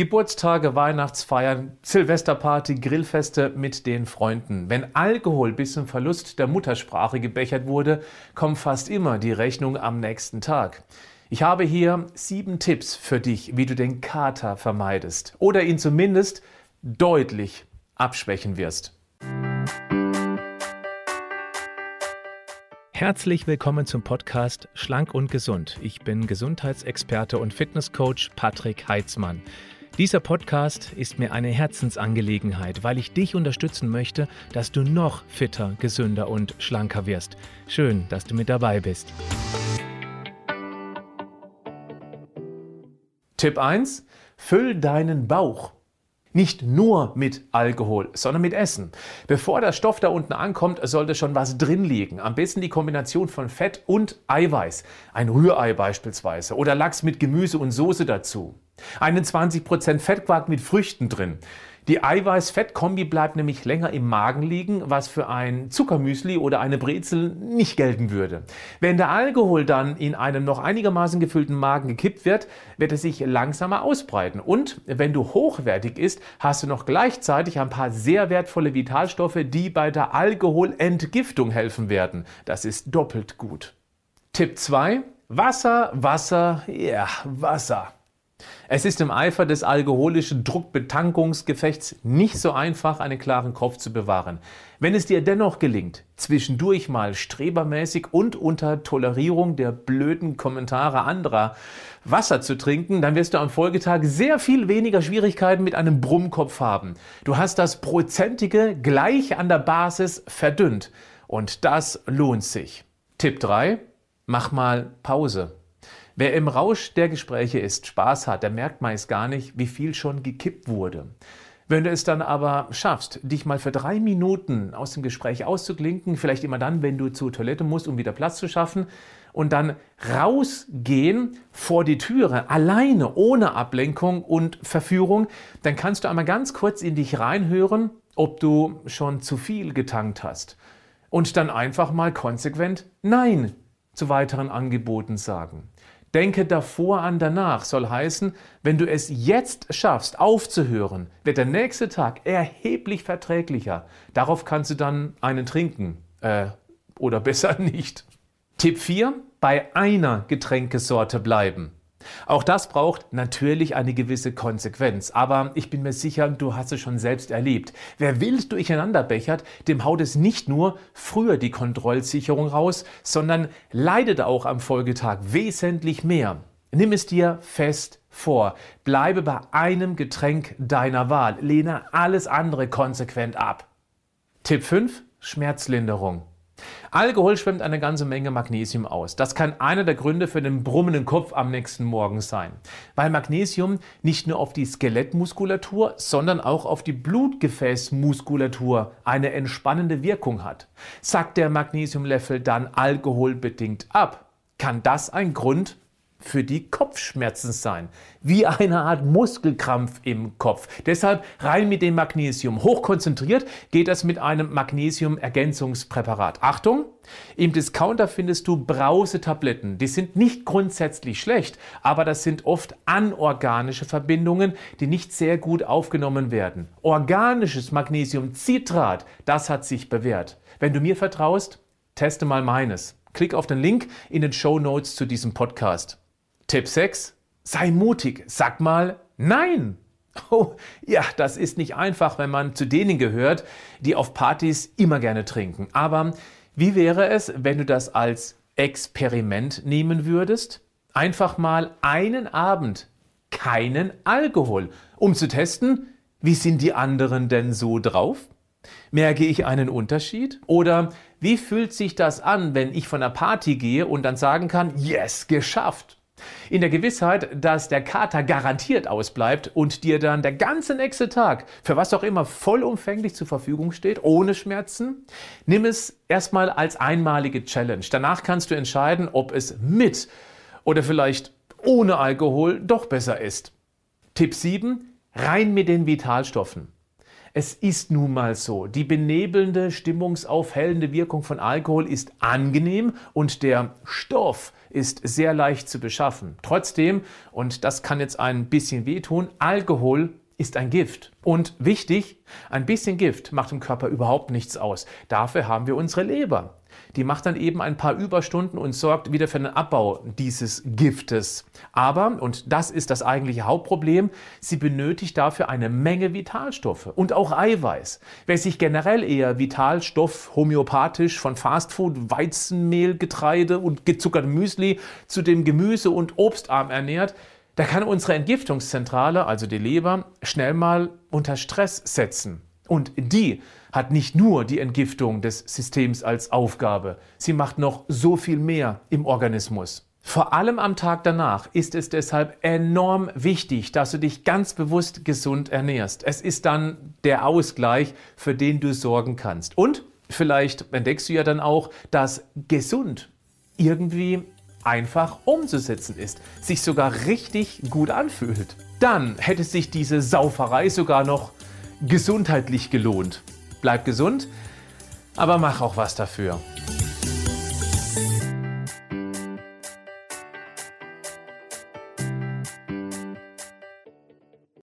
Geburtstage, Weihnachtsfeiern, Silvesterparty, Grillfeste mit den Freunden. Wenn Alkohol bis zum Verlust der Muttersprache gebechert wurde, kommt fast immer die Rechnung am nächsten Tag. Ich habe hier sieben Tipps für dich, wie du den Kater vermeidest oder ihn zumindest deutlich abschwächen wirst. Herzlich willkommen zum Podcast Schlank und Gesund. Ich bin Gesundheitsexperte und Fitnesscoach Patrick Heitzmann. Dieser Podcast ist mir eine Herzensangelegenheit, weil ich dich unterstützen möchte, dass du noch fitter, gesünder und schlanker wirst. Schön, dass du mit dabei bist. Tipp 1. Füll deinen Bauch. Nicht nur mit Alkohol, sondern mit Essen. Bevor der Stoff da unten ankommt, sollte schon was drin liegen. Am besten die Kombination von Fett und Eiweiß. Ein Rührei beispielsweise oder Lachs mit Gemüse und Soße dazu. Einen 20% Fettquark mit Früchten drin. Die Eiweiß-Fett-Kombi bleibt nämlich länger im Magen liegen, was für ein Zuckermüsli oder eine Brezel nicht gelten würde. Wenn der Alkohol dann in einem noch einigermaßen gefüllten Magen gekippt wird, wird er sich langsamer ausbreiten. Und wenn du hochwertig isst, hast du noch gleichzeitig ein paar sehr wertvolle Vitalstoffe, die bei der Alkoholentgiftung helfen werden. Das ist doppelt gut. Tipp 2. Wasser, Wasser, ja, Wasser. Es ist im Eifer des alkoholischen Druckbetankungsgefechts nicht so einfach, einen klaren Kopf zu bewahren. Wenn es dir dennoch gelingt, zwischendurch mal strebermäßig und unter Tolerierung der blöden Kommentare anderer Wasser zu trinken, dann wirst du am Folgetag sehr viel weniger Schwierigkeiten mit einem Brummkopf haben. Du hast das Prozentige gleich an der Basis verdünnt. Und das lohnt sich. Tipp 3. Mach mal Pause. Wer im Rausch der Gespräche ist, Spaß hat, der merkt meist gar nicht, wie viel schon gekippt wurde. Wenn du es dann aber schaffst, dich mal für drei Minuten aus dem Gespräch auszuklinken, vielleicht immer dann, wenn du zur Toilette musst, um wieder Platz zu schaffen, und dann rausgehen vor die Türe, alleine, ohne Ablenkung und Verführung, dann kannst du einmal ganz kurz in dich reinhören, ob du schon zu viel getankt hast. Und dann einfach mal konsequent Nein zu weiteren Angeboten sagen. Denke davor an danach soll heißen, wenn du es jetzt schaffst, aufzuhören, wird der nächste Tag erheblich verträglicher. Darauf kannst du dann einen trinken. Äh, oder besser nicht. Tipp 4. Bei einer Getränkesorte bleiben. Auch das braucht natürlich eine gewisse Konsequenz, aber ich bin mir sicher, du hast es schon selbst erlebt. Wer wild durcheinander bechert, dem haut es nicht nur früher die Kontrollsicherung raus, sondern leidet auch am Folgetag wesentlich mehr. Nimm es dir fest vor. Bleibe bei einem Getränk deiner Wahl. Lehne alles andere konsequent ab. Tipp 5. Schmerzlinderung. Alkohol schwemmt eine ganze Menge Magnesium aus. Das kann einer der Gründe für den brummenden Kopf am nächsten Morgen sein, weil Magnesium nicht nur auf die Skelettmuskulatur, sondern auch auf die Blutgefäßmuskulatur eine entspannende Wirkung hat. Sagt der Magnesiumlevel dann alkoholbedingt ab, kann das ein Grund für die Kopfschmerzen sein. Wie eine Art Muskelkrampf im Kopf. Deshalb rein mit dem Magnesium. Hochkonzentriert geht das mit einem Magnesium-Ergänzungspräparat. Achtung! Im Discounter findest du Brausetabletten. Die sind nicht grundsätzlich schlecht, aber das sind oft anorganische Verbindungen, die nicht sehr gut aufgenommen werden. Organisches Magnesiumcitrat, das hat sich bewährt. Wenn du mir vertraust, teste mal meines. Klick auf den Link in den Show Notes zu diesem Podcast. Tipp 6. Sei mutig. Sag mal Nein. Oh, ja, das ist nicht einfach, wenn man zu denen gehört, die auf Partys immer gerne trinken. Aber wie wäre es, wenn du das als Experiment nehmen würdest? Einfach mal einen Abend keinen Alkohol, um zu testen, wie sind die anderen denn so drauf? Merke ich einen Unterschied? Oder wie fühlt sich das an, wenn ich von einer Party gehe und dann sagen kann, yes, geschafft? In der Gewissheit, dass der Kater garantiert ausbleibt und dir dann der ganze nächste Tag für was auch immer vollumfänglich zur Verfügung steht, ohne Schmerzen, nimm es erstmal als einmalige Challenge. Danach kannst du entscheiden, ob es mit oder vielleicht ohne Alkohol doch besser ist. Tipp 7. Rein mit den Vitalstoffen. Es ist nun mal so, die benebelnde, stimmungsaufhellende Wirkung von Alkohol ist angenehm und der Stoff ist sehr leicht zu beschaffen. Trotzdem, und das kann jetzt ein bisschen wehtun, Alkohol ist ein Gift. Und wichtig, ein bisschen Gift macht im Körper überhaupt nichts aus. Dafür haben wir unsere Leber. Die macht dann eben ein paar Überstunden und sorgt wieder für den Abbau dieses Giftes. Aber, und das ist das eigentliche Hauptproblem, sie benötigt dafür eine Menge Vitalstoffe und auch Eiweiß. Wer sich generell eher Vitalstoff homöopathisch von Fastfood, Weizenmehl, Getreide und gezuckertem Müsli zu dem Gemüse- und Obstarm ernährt, da kann unsere Entgiftungszentrale, also die Leber, schnell mal unter Stress setzen. Und die hat nicht nur die Entgiftung des Systems als Aufgabe, sie macht noch so viel mehr im Organismus. Vor allem am Tag danach ist es deshalb enorm wichtig, dass du dich ganz bewusst gesund ernährst. Es ist dann der Ausgleich, für den du sorgen kannst. Und vielleicht entdeckst du ja dann auch, dass gesund irgendwie einfach umzusetzen ist, sich sogar richtig gut anfühlt. Dann hätte sich diese Sauferei sogar noch gesundheitlich gelohnt. Bleib gesund, aber mach auch was dafür.